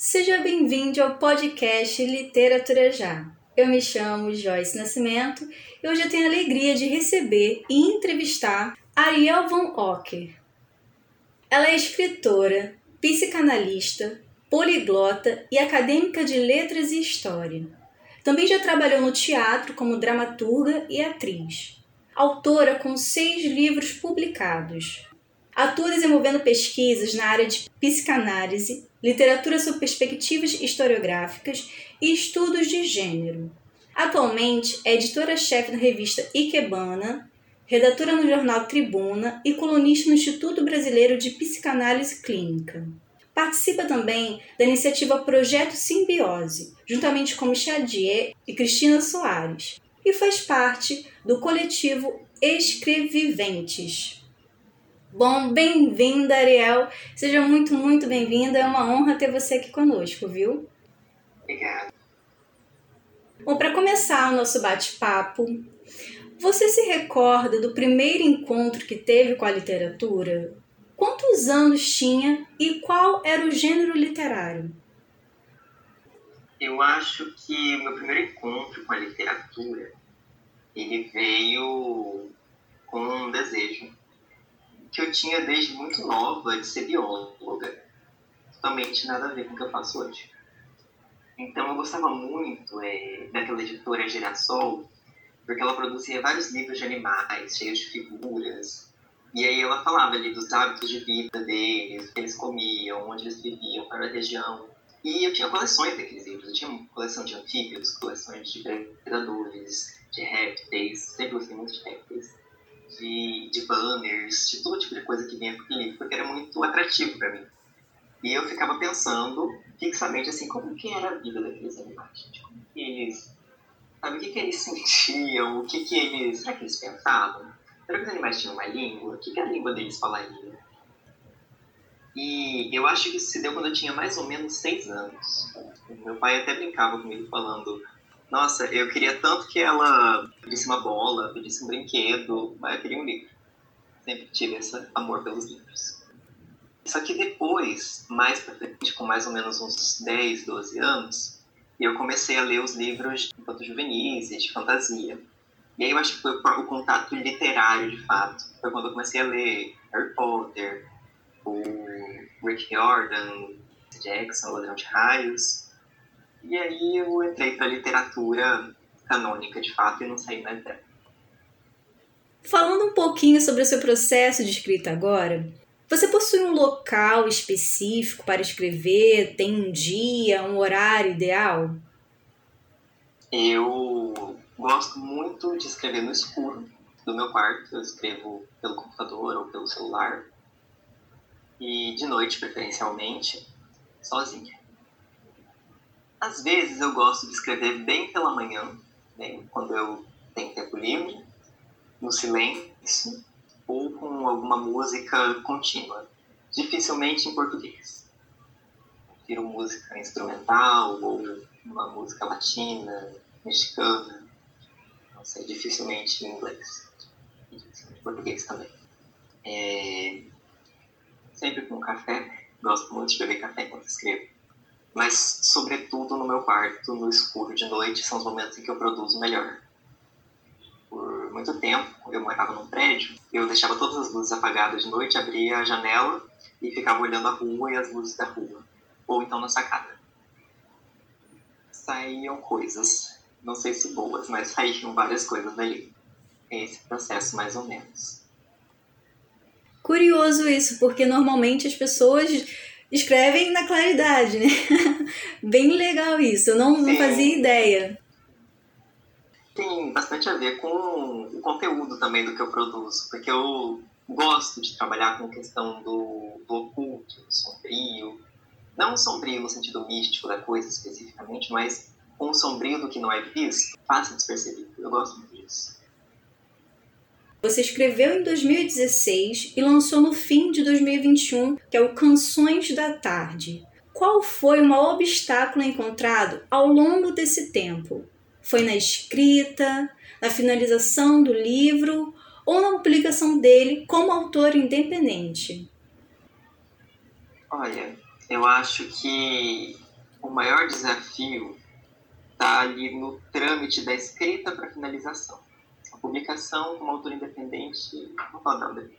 Seja bem-vindo ao podcast Literatura Já. Eu me chamo Joyce Nascimento e hoje eu tenho a alegria de receber e entrevistar Ariel Von Ocker. Ela é escritora, psicanalista, poliglota e acadêmica de letras e história. Também já trabalhou no teatro como dramaturga e atriz. Autora com seis livros publicados. Atua desenvolvendo pesquisas na área de psicanálise, literatura sob perspectivas historiográficas e estudos de gênero. Atualmente é editora-chefe da revista Ikebana, redatora no jornal Tribuna e colunista no Instituto Brasileiro de Psicanálise Clínica. Participa também da iniciativa Projeto Simbiose, juntamente com Xadier e Cristina Soares, e faz parte do coletivo Escreviventes. Bom, bem-vinda, Ariel. Seja muito, muito bem-vinda. É uma honra ter você aqui conosco, viu? Obrigado. Bom, para começar o nosso bate-papo, você se recorda do primeiro encontro que teve com a literatura? Quantos anos tinha e qual era o gênero literário? Eu acho que o meu primeiro encontro com a literatura ele veio com um desejo que eu tinha desde muito nova de ser bióloga. Totalmente nada a ver com o que eu faço hoje. Então eu gostava muito é, daquela editora Girassol, porque ela produzia vários livros de animais, cheios de figuras. E aí ela falava ali dos hábitos de vida deles, o que eles comiam, onde eles viviam, para a região. E eu tinha coleções daqueles livros. Eu tinha coleção de anfíbios, coleções de predadores, de répteis. Sempre gostei muito de répteis de, de banners, de todo tipo de coisa que vinha com aquele livro, porque era muito atrativo para mim. E eu ficava pensando fixamente assim, como que era a vida daqueles animais, gente? Como que eles... Sabe, o que que eles sentiam? O que que eles... Será que eles pensavam? Será que os animais tinham uma língua? O que que a língua deles falaria? E eu acho que isso se deu quando eu tinha mais ou menos seis anos. Meu pai até brincava comigo falando nossa, eu queria tanto que ela pedisse uma bola, pedisse um brinquedo, mas eu queria um livro. Sempre tive esse amor pelos livros. Só que depois, mais pra frente, com mais ou menos uns 10, 12 anos, eu comecei a ler os livros infanto juvenis e de fantasia. E aí eu acho que foi o contato literário, de fato. Foi quando eu comecei a ler Harry Potter, o Rick Riordan, Jackson, Ladrão de Raios. E aí eu entrei para literatura canônica, de fato, e não saí mais dela. Falando um pouquinho sobre o seu processo de escrita agora, você possui um local específico para escrever? Tem um dia, um horário ideal? Eu gosto muito de escrever no escuro do meu quarto. Eu escrevo pelo computador ou pelo celular. E de noite, preferencialmente, sozinha. Às vezes eu gosto de escrever bem pela manhã, né, quando eu tenho tempo livre, no silêncio ou com alguma música contínua, dificilmente em português. Prefiro música instrumental ou uma música latina, mexicana, não sei, dificilmente em inglês, dificilmente em português também. É... Sempre com café, gosto muito de beber café enquanto escrevo mas sobretudo no meu quarto, no escuro de noite, são os momentos em que eu produzo melhor. Por muito tempo, eu morava num prédio, eu deixava todas as luzes apagadas de noite, abria a janela e ficava olhando a rua e as luzes da rua, ou então na sacada. Saíam coisas, não sei se boas, mas saíam várias coisas dali. É esse processo, mais ou menos. Curioso isso, porque normalmente as pessoas escrevem na claridade, né? Bem legal isso, eu não, não fazia ideia. Tem bastante a ver com o conteúdo também do que eu produzo, porque eu gosto de trabalhar com questão do, do oculto, do sombrio. Não sombrio no sentido místico da coisa especificamente, mas com o sombrio do que não é visto, passa despercebido. Eu gosto. Você escreveu em 2016 e lançou no fim de 2021, que é o Canções da Tarde. Qual foi o maior obstáculo encontrado ao longo desse tempo? Foi na escrita, na finalização do livro ou na publicação dele como autor independente? Olha, eu acho que o maior desafio está ali no trâmite da escrita para finalização. Publicação como autor independente, falo nada.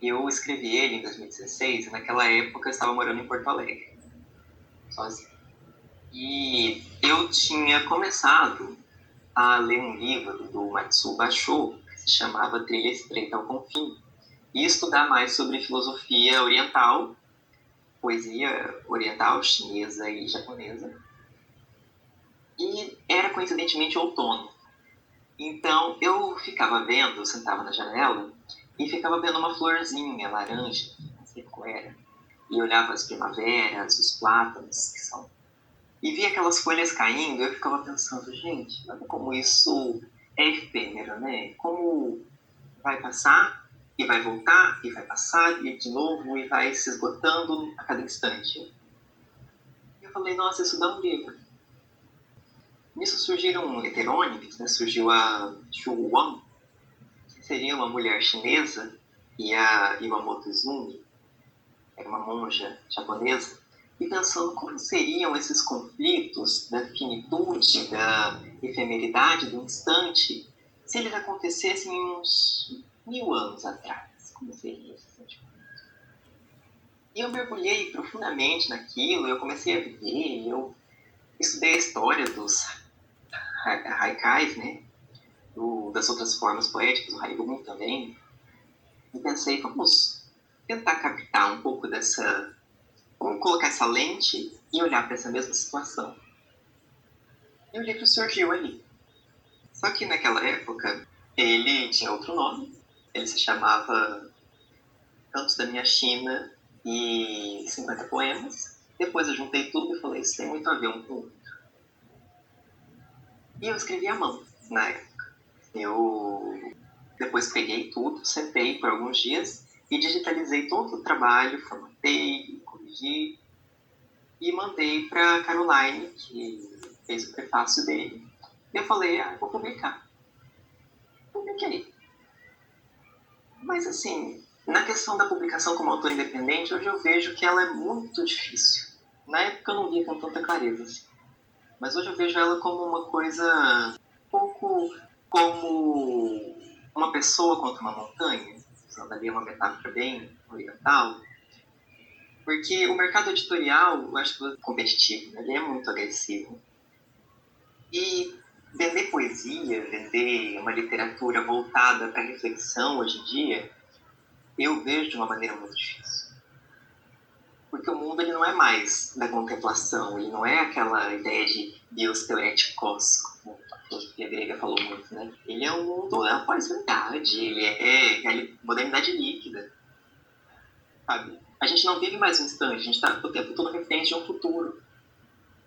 Eu escrevi ele em 2016 e naquela época eu estava morando em Porto Alegre, sozinho. E eu tinha começado a ler um livro do Matsuo Basho, que se chamava Trilha Estreita ao Confim, e estudar mais sobre filosofia oriental, poesia oriental, chinesa e japonesa. E era coincidentemente outono. Então eu ficava vendo, eu sentava na janela e ficava vendo uma florzinha laranja, não sei qual era, e olhava as primaveras, os plátanos, que são. E via aquelas folhas caindo, eu ficava pensando, gente, olha como isso é efêmero, né? Como vai passar e vai voltar e vai passar e de novo e vai se esgotando a cada instante. Eu falei, nossa, isso dá um livro. Nisso surgiram heterônimos, né? surgiu a Xu Wang, que seria uma mulher chinesa, e a Iwamoto Izumi, era uma monja japonesa, e pensando como seriam esses conflitos da finitude, da efemeridade do instante, se eles acontecessem uns mil anos atrás. Como seria esse sentimento? E eu mergulhei profundamente naquilo, eu comecei a viver, eu estudei a história dos haikais, né? Das outras formas poéticas, o haiku também, e pensei, vamos tentar captar um pouco dessa. Vamos colocar essa lente e olhar para essa mesma situação. E o livro surgiu ali. Só que naquela época ele tinha outro nome, ele se chamava Cantos da Minha China e 50 Poemas. Depois eu juntei tudo e falei, isso tem muito a ver um com o outro. E eu escrevi à mão na época. Eu depois peguei tudo, sentei por alguns dias e digitalizei todo o trabalho, formatei, corrigi e mandei para Caroline, que fez o prefácio dele. E eu falei, ah, vou publicar. Publiquei. Mas, assim, na questão da publicação como autor independente, hoje eu vejo que ela é muito difícil. Na época eu não via com tanta clareza. Assim. Mas hoje eu vejo ela como uma coisa um pouco como uma pessoa contra uma montanha, usando ali uma metáfora bem oriental. Porque o mercado editorial, eu acho que é competitivo, né? ele é muito agressivo. E vender poesia, vender uma literatura voltada para reflexão hoje em dia, eu vejo de uma maneira muito difícil. Porque o mundo ele não é mais da contemplação, ele não é aquela ideia de Deus teoreticos, como a filosofia grega falou muito, né? Ele é um mundo, é uma pós-verdade, ele é, é modernidade líquida, sabe? A gente não vive mais um instante, a gente está o tempo todo refém de um futuro.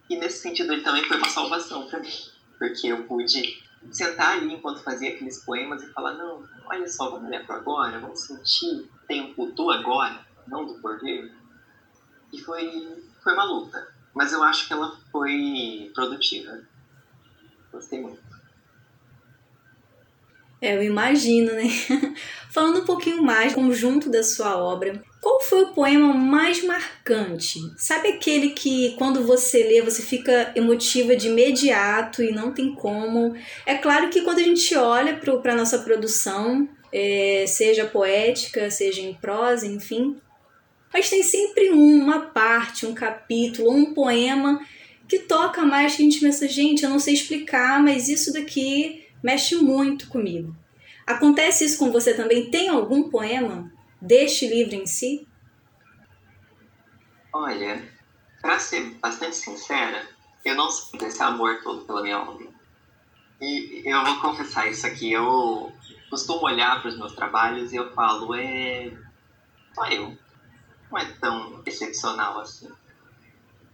E nesse sentido ele também foi uma salvação para mim porque eu pude sentar ali enquanto fazia aqueles poemas e falar: não, olha só, vamos olhar para agora, vamos sentir tempo do agora, não do porvir. E foi, foi uma luta, mas eu acho que ela foi produtiva. Gostei muito. É, eu imagino, né? Falando um pouquinho mais do conjunto da sua obra, qual foi o poema mais marcante? Sabe aquele que quando você lê você fica emotiva de imediato e não tem como? É claro que quando a gente olha para a nossa produção, é, seja poética, seja em prosa, enfim, mas tem sempre uma parte, um capítulo, um poema que toca mais que a gente pensa, gente, eu não sei explicar, mas isso daqui mexe muito comigo. Acontece isso com você também? Tem algum poema deste livro em si? Olha, para ser bastante sincera, eu não sinto esse amor todo pela minha obra. E eu vou confessar isso aqui, eu costumo olhar para os meus trabalhos e eu falo, é. Só eu. Não é tão excepcional assim.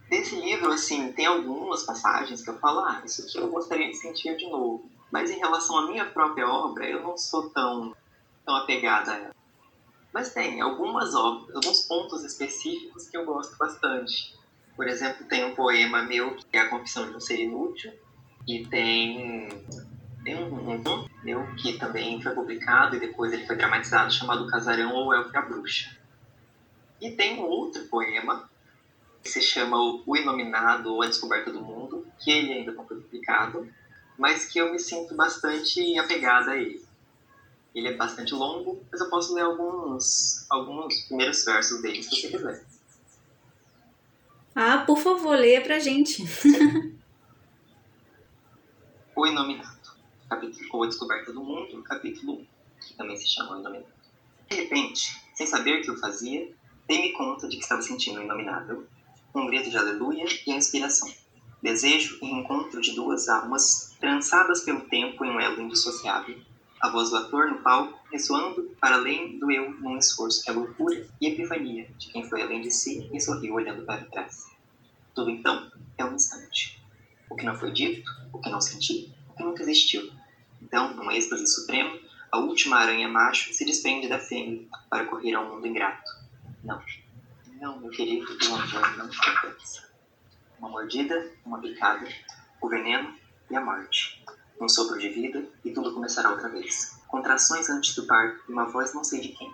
Desse livro, assim, tem algumas passagens que eu falo, ah, isso aqui eu gostaria de sentir de novo. Mas em relação à minha própria obra, eu não sou tão, tão apegada a ela. Mas tem algumas obras, alguns pontos específicos que eu gosto bastante. Por exemplo, tem um poema meu que é A Confissão de um Ser Inútil, e tem, tem um, um meu que também foi publicado e depois ele foi dramatizado, chamado Casarão ou Elfia Bruxa. E tem um outro poema se chama O Inominado ou A Descoberta do Mundo, que ele ainda não foi publicado, mas que eu me sinto bastante apegada a ele. Ele é bastante longo, mas eu posso ler alguns, alguns primeiros versos dele, se você quiser. Ah, por favor, leia pra gente. o Inominado, capítulo ou A Descoberta do Mundo, capítulo 1, que também se chama O Inominado. De repente, sem saber o que eu fazia, dei-me conta de que estava sentindo o inominável, um grito de aleluia e a inspiração. Desejo e encontro de duas almas trançadas pelo tempo em um elo indissociável. A voz do ator no palco ressoando para além do eu num esforço que é loucura e epifania de quem foi além de si e sorriu olhando para trás. Tudo então é um instante. O que não foi dito, o que não senti, o que nunca existiu. Então, num êxtase supremo, a última aranha macho se desprende da fêmea para correr ao mundo ingrato. Não, não, meu querido, o amor não compensa. Uma mordida, uma picada, o veneno e a morte. Um sopro de vida e tudo começará outra vez. Contrações antes do parto e uma voz não sei de quem.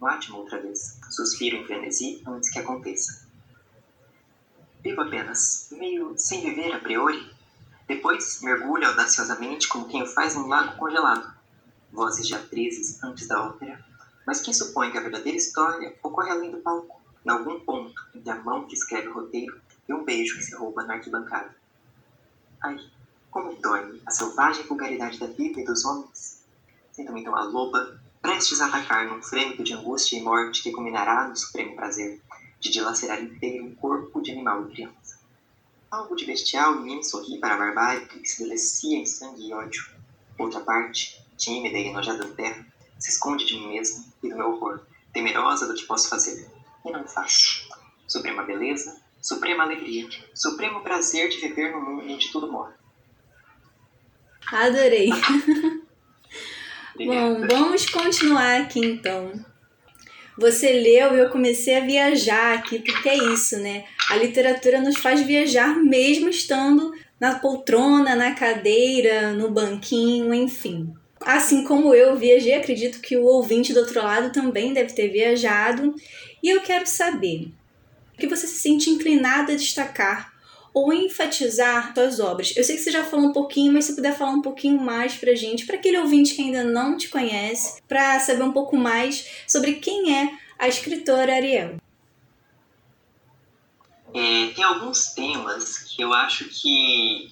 Mate-me outra vez. Suspiro em frenesi antes que aconteça. Vivo apenas, meio sem viver a priori. Depois mergulho audaciosamente como quem faz num lago congelado. Vozes de atrizes antes da ópera. Mas quem supõe que a verdadeira história ocorre além do palco? em algum ponto entre a mão que escreve o roteiro e um beijo que se rouba na arquibancada. Ai, como dói a selvagem vulgaridade da vida e dos homens. Sinto-me então a loba, prestes a atacar num frêmito de angústia e morte que culminará no supremo prazer de dilacerar inteiro um corpo de animal e criança. Algo de bestial em mim sorri para a barbárie que se delecia em sangue e ódio. Outra parte, tímida e enojada da terra, se esconde de mim mesmo e do meu horror, temerosa do que posso fazer e não faço. Suprema beleza, suprema alegria, supremo prazer de viver no mundo onde tudo morre. Adorei. Bom, vamos continuar aqui então. Você leu e eu comecei a viajar aqui, porque é isso, né? A literatura nos faz viajar mesmo estando na poltrona, na cadeira, no banquinho, enfim. Assim como eu viajei, acredito que o ouvinte do outro lado também deve ter viajado. E eu quero saber o que você se sente inclinado a destacar ou enfatizar suas obras. Eu sei que você já falou um pouquinho, mas se puder falar um pouquinho mais pra gente, para aquele ouvinte que ainda não te conhece, para saber um pouco mais sobre quem é a escritora Ariel. É, tem alguns temas que eu acho que,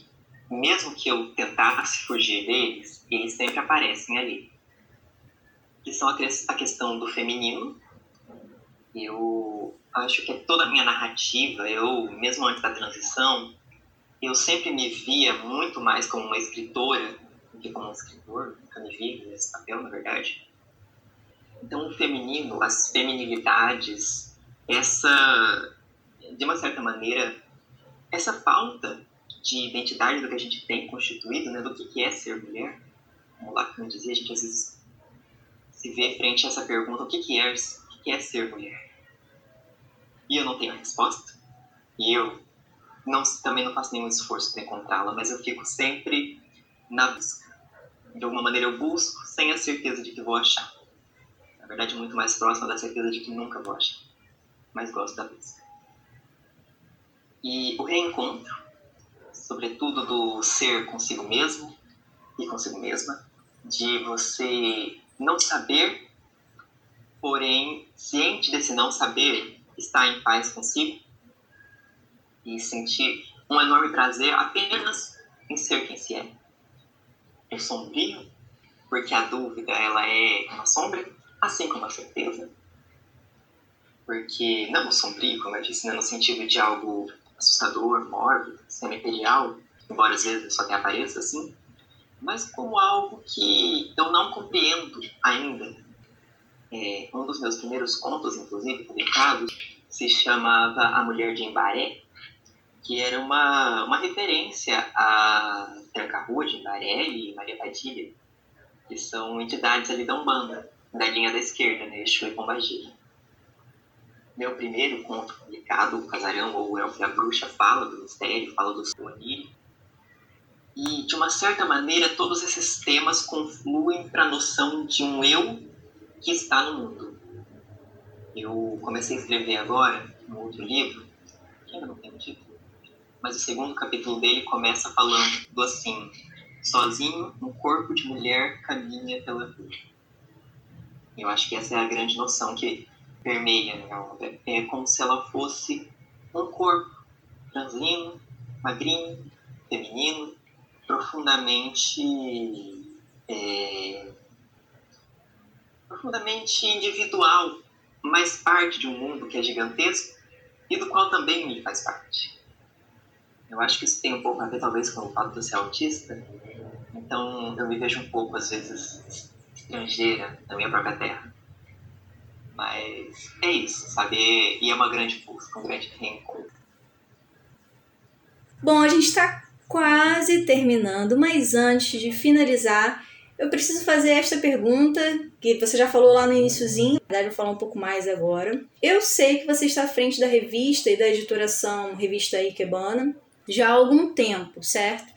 mesmo que eu tentasse fugir deles, eles sempre aparecem ali. Que são a questão do feminino, eu acho que toda a minha narrativa, eu, mesmo antes da transição, eu sempre me via muito mais como uma escritora do que como um escritor, nunca me vi nesse papel, na verdade. Então, o feminino, as feminilidades, essa, de uma certa maneira, essa falta de identidade do que a gente tem constituído, né, do que é ser mulher, como Lacan dizia, a gente às vezes se vê frente a essa pergunta, o que é, o que é ser mulher? e eu não tenho a resposta, e eu não, também não faço nenhum esforço para encontrá-la, mas eu fico sempre na busca. De alguma maneira eu busco sem a certeza de que vou achar. Na verdade, muito mais próxima da certeza de que nunca vou achar. Mas gosto da busca. E o reencontro, sobretudo do ser consigo mesmo e consigo mesma, de você não saber, porém ciente desse não saber, estar em paz consigo e sentir um enorme prazer apenas em ser quem se é. O sombrio, porque a dúvida ela é uma sombra, assim como a certeza. Porque não sombrio, como eu disse, né, no sentido de algo assustador, mórbido, semi-imperial, embora às vezes só tenha aparência assim, mas como algo que eu não compreendo ainda é, um dos meus primeiros contos, inclusive, publicados, se chamava A Mulher de Embaré, que era uma, uma referência a Tranca-Rua de Embaré e Maria Padilha, que são entidades ali da Umbanda, da linha da esquerda, né, Exu e Pombagira. Meu primeiro conto publicado, O Casarão ou Elfo e a Bruxa, fala do mistério, fala do Suaniri. E, de uma certa maneira, todos esses temas confluem para a noção de um eu que está no mundo. Eu comecei a escrever agora um outro livro que ainda não tem título. Mas o segundo capítulo dele começa falando assim: sozinho, um corpo de mulher caminha pela vida. Eu acho que essa é a grande noção que permeia né. É como se ela fosse um corpo franzino, magrinho, feminino, profundamente é, profundamente individual, mas parte de um mundo que é gigantesco e do qual também ele faz parte. Eu acho que isso tem um pouco a ver, talvez, com o fato de eu ser autista. Então, eu me vejo um pouco, às vezes, estrangeira na minha própria terra. Mas é isso, sabe? E é uma grande busca, um grande reencontro. Bom, a gente está quase terminando, mas antes de finalizar, eu preciso fazer esta pergunta, que você já falou lá no iníciozinho, na verdade eu vou falar um pouco mais agora. Eu sei que você está à frente da revista e da editoração Revista Ikebana já há algum tempo, certo?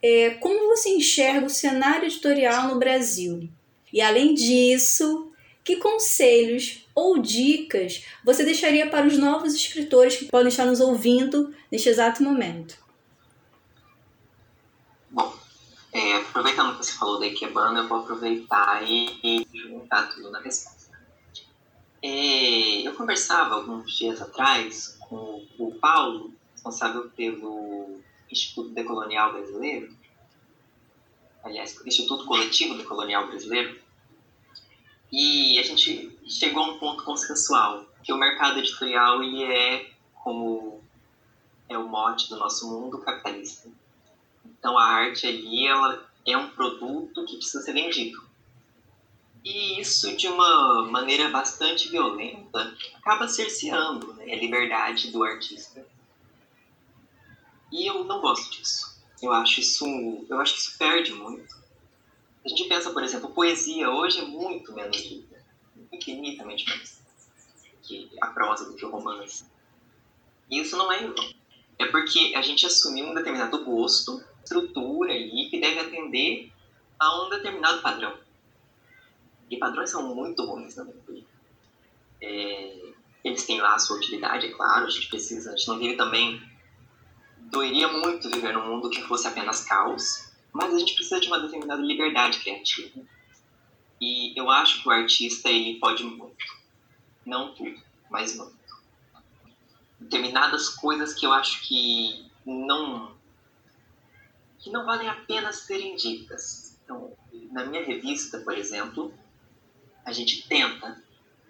É, como você enxerga o cenário editorial no Brasil? E além disso, que conselhos ou dicas você deixaria para os novos escritores que podem estar nos ouvindo neste exato momento? É, aproveitando que você falou da Ikebana, eu vou aproveitar e, e juntar tudo na resposta. É, eu conversava alguns dias atrás com o Paulo, responsável pelo Instituto Decolonial Brasileiro, aliás, Instituto Coletivo Decolonial Brasileiro, e a gente chegou a um ponto consensual, que o mercado editorial ele é, como é o mote do nosso mundo, capitalista então a arte ali ela é um produto que precisa ser vendido. E isso, de uma maneira bastante violenta, acaba cerceando né, a liberdade do artista. E eu não gosto disso. Eu acho isso, eu acho que isso perde muito. A gente pensa, por exemplo, poesia hoje é muito menos infinitamente menos que a prosa do que o romance. E isso não é irônico. É porque a gente assumiu um determinado gosto estrutura ali que deve atender a um determinado padrão. E padrões são muito ruins na minha é, Eles têm lá a sua utilidade, é claro, a gente precisa, a gente não vive também. Doeria muito viver num mundo que fosse apenas caos, mas a gente precisa de uma determinada liberdade criativa. E eu acho que o artista ele pode muito. Não tudo, mas muito. Determinadas coisas que eu acho que não que não valem a pena serem ditas. Então, na minha revista, por exemplo, a gente tenta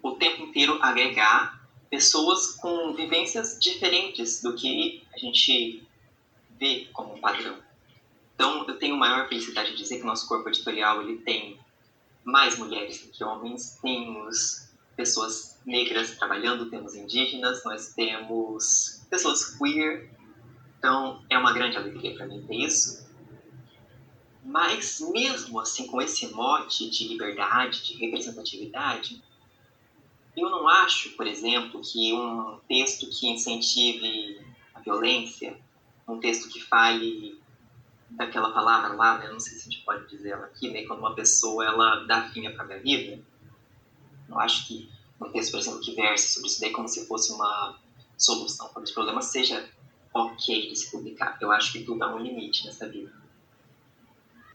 o tempo inteiro agregar pessoas com vivências diferentes do que a gente vê como um padrão. Então, eu tenho maior felicidade de dizer que o nosso corpo editorial ele tem mais mulheres do que homens, temos pessoas negras trabalhando, temos indígenas, nós temos pessoas queer. Então, é uma grande alegria para mim ter isso. Mas, mesmo assim, com esse mote de liberdade, de representatividade, eu não acho, por exemplo, que um texto que incentive a violência, um texto que fale daquela palavra lá, né? não sei se a gente pode dizer ela aqui, né? quando uma pessoa ela dá fim à própria vida, não acho que um texto, por exemplo, que verse sobre isso daí como se fosse uma solução para os problemas seja ok de se publicar. Eu acho que tudo há um limite nessa vida.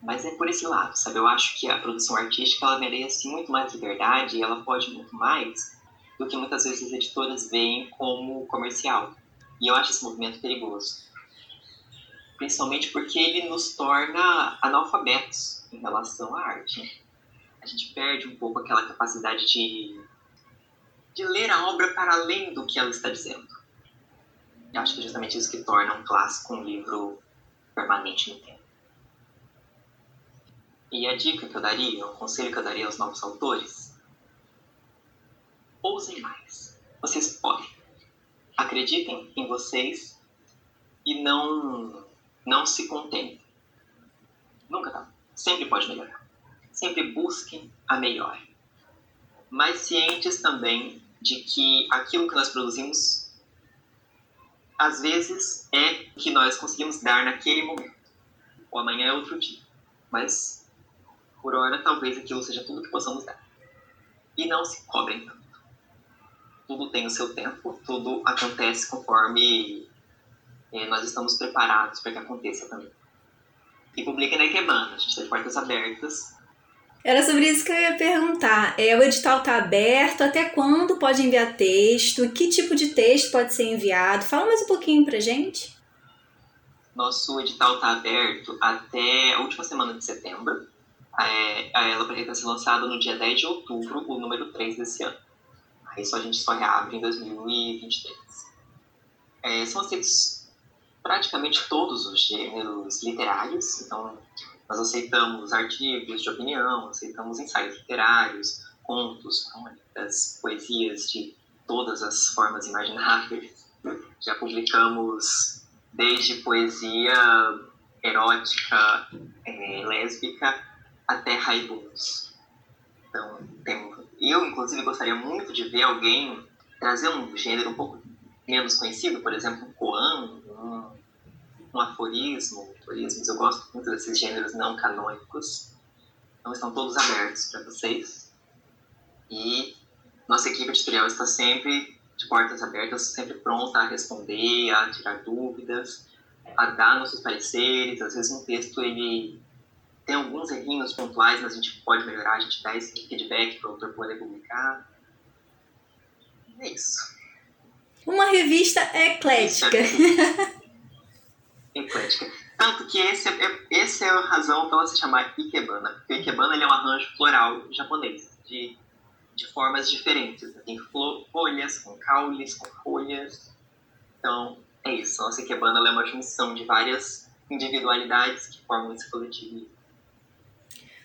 Mas é por esse lado, sabe? Eu acho que a produção artística ela merece muito mais liberdade e ela pode muito mais do que muitas vezes as editoras veem como comercial. E eu acho esse movimento perigoso. Principalmente porque ele nos torna analfabetos em relação à arte. A gente perde um pouco aquela capacidade de, de ler a obra para além do que ela está dizendo. Eu acho que é justamente isso que torna um clássico um livro permanente no tempo. E a dica que eu daria, o conselho que eu daria aos novos autores: ousem mais. Vocês podem. Acreditem em vocês e não, não se contentem. Nunca tá. Sempre pode melhorar. Sempre busquem a melhor. Mas cientes também de que aquilo que nós produzimos às vezes é o que nós conseguimos dar naquele momento. O amanhã é outro dia. Mas por hora, talvez aquilo seja tudo que possamos dar. E não se cobrem tanto. Tudo tem o seu tempo, tudo acontece conforme é, nós estamos preparados para que aconteça também. E publiquem na Ikebana, a gente tem portas abertas. Era sobre isso que eu ia perguntar. É, o edital está aberto, até quando pode enviar texto? Que tipo de texto pode ser enviado? Fala mais um pouquinho pra gente. Nosso edital está aberto até a última semana de setembro. É, ela pretende ser lançada no dia 10 de outubro, o número 3 desse ano. Aí só a gente só reabre em 2023. É, são aceitos praticamente todos os gêneros literários, então nós aceitamos artigos de opinião, aceitamos ensaios literários, contos, crônicas, poesias de todas as formas imagináveis. Já publicamos desde poesia erótica, é, lésbica, até haikus. Então, tem, eu, inclusive, gostaria muito de ver alguém trazer um gênero um pouco menos conhecido, por exemplo, um koan, um, um aforismo, aforismos. Eu gosto muito desses gêneros não canônicos. Então, estão todos abertos para vocês. E nossa equipe editorial está sempre de portas abertas, sempre pronta a responder, a tirar dúvidas, a dar nossos pareceres. Às vezes um texto ele tem alguns errinhos pontuais, mas a gente pode melhorar, a gente dá esse feedback para o autor poder publicar. É isso. Uma revista eclética. eclética. Tanto que esse é, esse é a razão para ela se chamar Ikebana. Porque o Ikebana ele é um arranjo floral japonês, de, de formas diferentes. Tem folhas, com caules, com folhas. Então, é isso. Nossa Ikebana é uma junção de várias individualidades que formam esse coletivo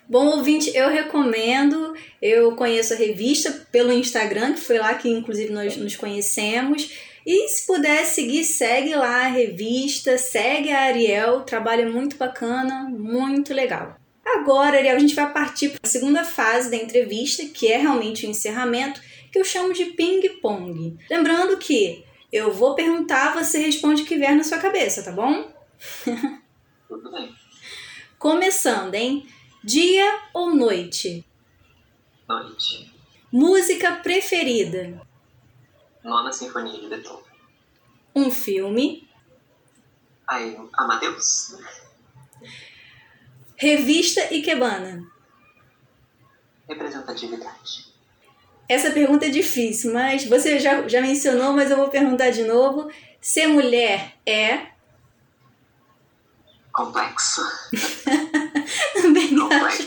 Bom ouvinte, eu recomendo. Eu conheço a revista pelo Instagram, que foi lá que inclusive nós nos conhecemos. E se puder seguir, segue lá a revista, segue a Ariel, trabalho é muito bacana, muito legal. Agora, Ariel, a gente vai partir para a segunda fase da entrevista, que é realmente o encerramento, que eu chamo de ping-pong. Lembrando que eu vou perguntar, você responde o que vier na sua cabeça, tá bom? Tudo bem. Começando, hein? Dia ou noite? Noite. Música preferida? Nona Sinfonia de Beethoven. Um filme? Aí, Amadeus. Revista Ikebana? Representatividade. Essa pergunta é difícil, mas você já, já mencionou, mas eu vou perguntar de novo. Ser mulher é? Complexo. Também acho.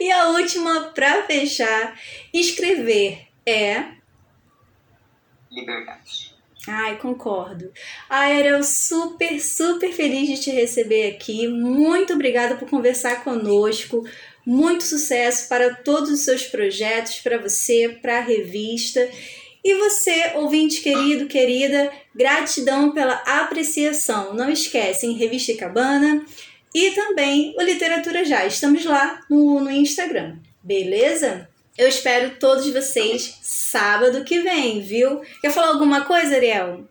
E a última, para fechar, escrever é. Liberdade. Ai, concordo. Ai, eu super, super feliz de te receber aqui. Muito obrigada por conversar conosco. Muito sucesso para todos os seus projetos, para você, para a revista. E você, ouvinte querido, querida, gratidão pela apreciação. Não esquece, em Revista Cabana e também o Literatura Já. Estamos lá no, no Instagram, beleza? Eu espero todos vocês sábado que vem, viu? Quer falar alguma coisa, Ariel?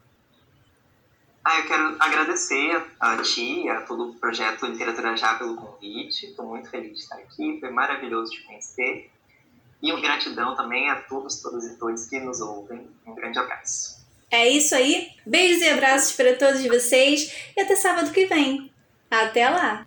Ah, eu quero agradecer a ti e a todo o projeto Literatura Já pelo convite. Estou muito feliz de estar aqui, foi maravilhoso te conhecer. E uma gratidão também a todos, todos e todas que nos ouvem. Um grande abraço. É isso aí. Beijos e abraços para todos vocês e até sábado que vem. Até lá!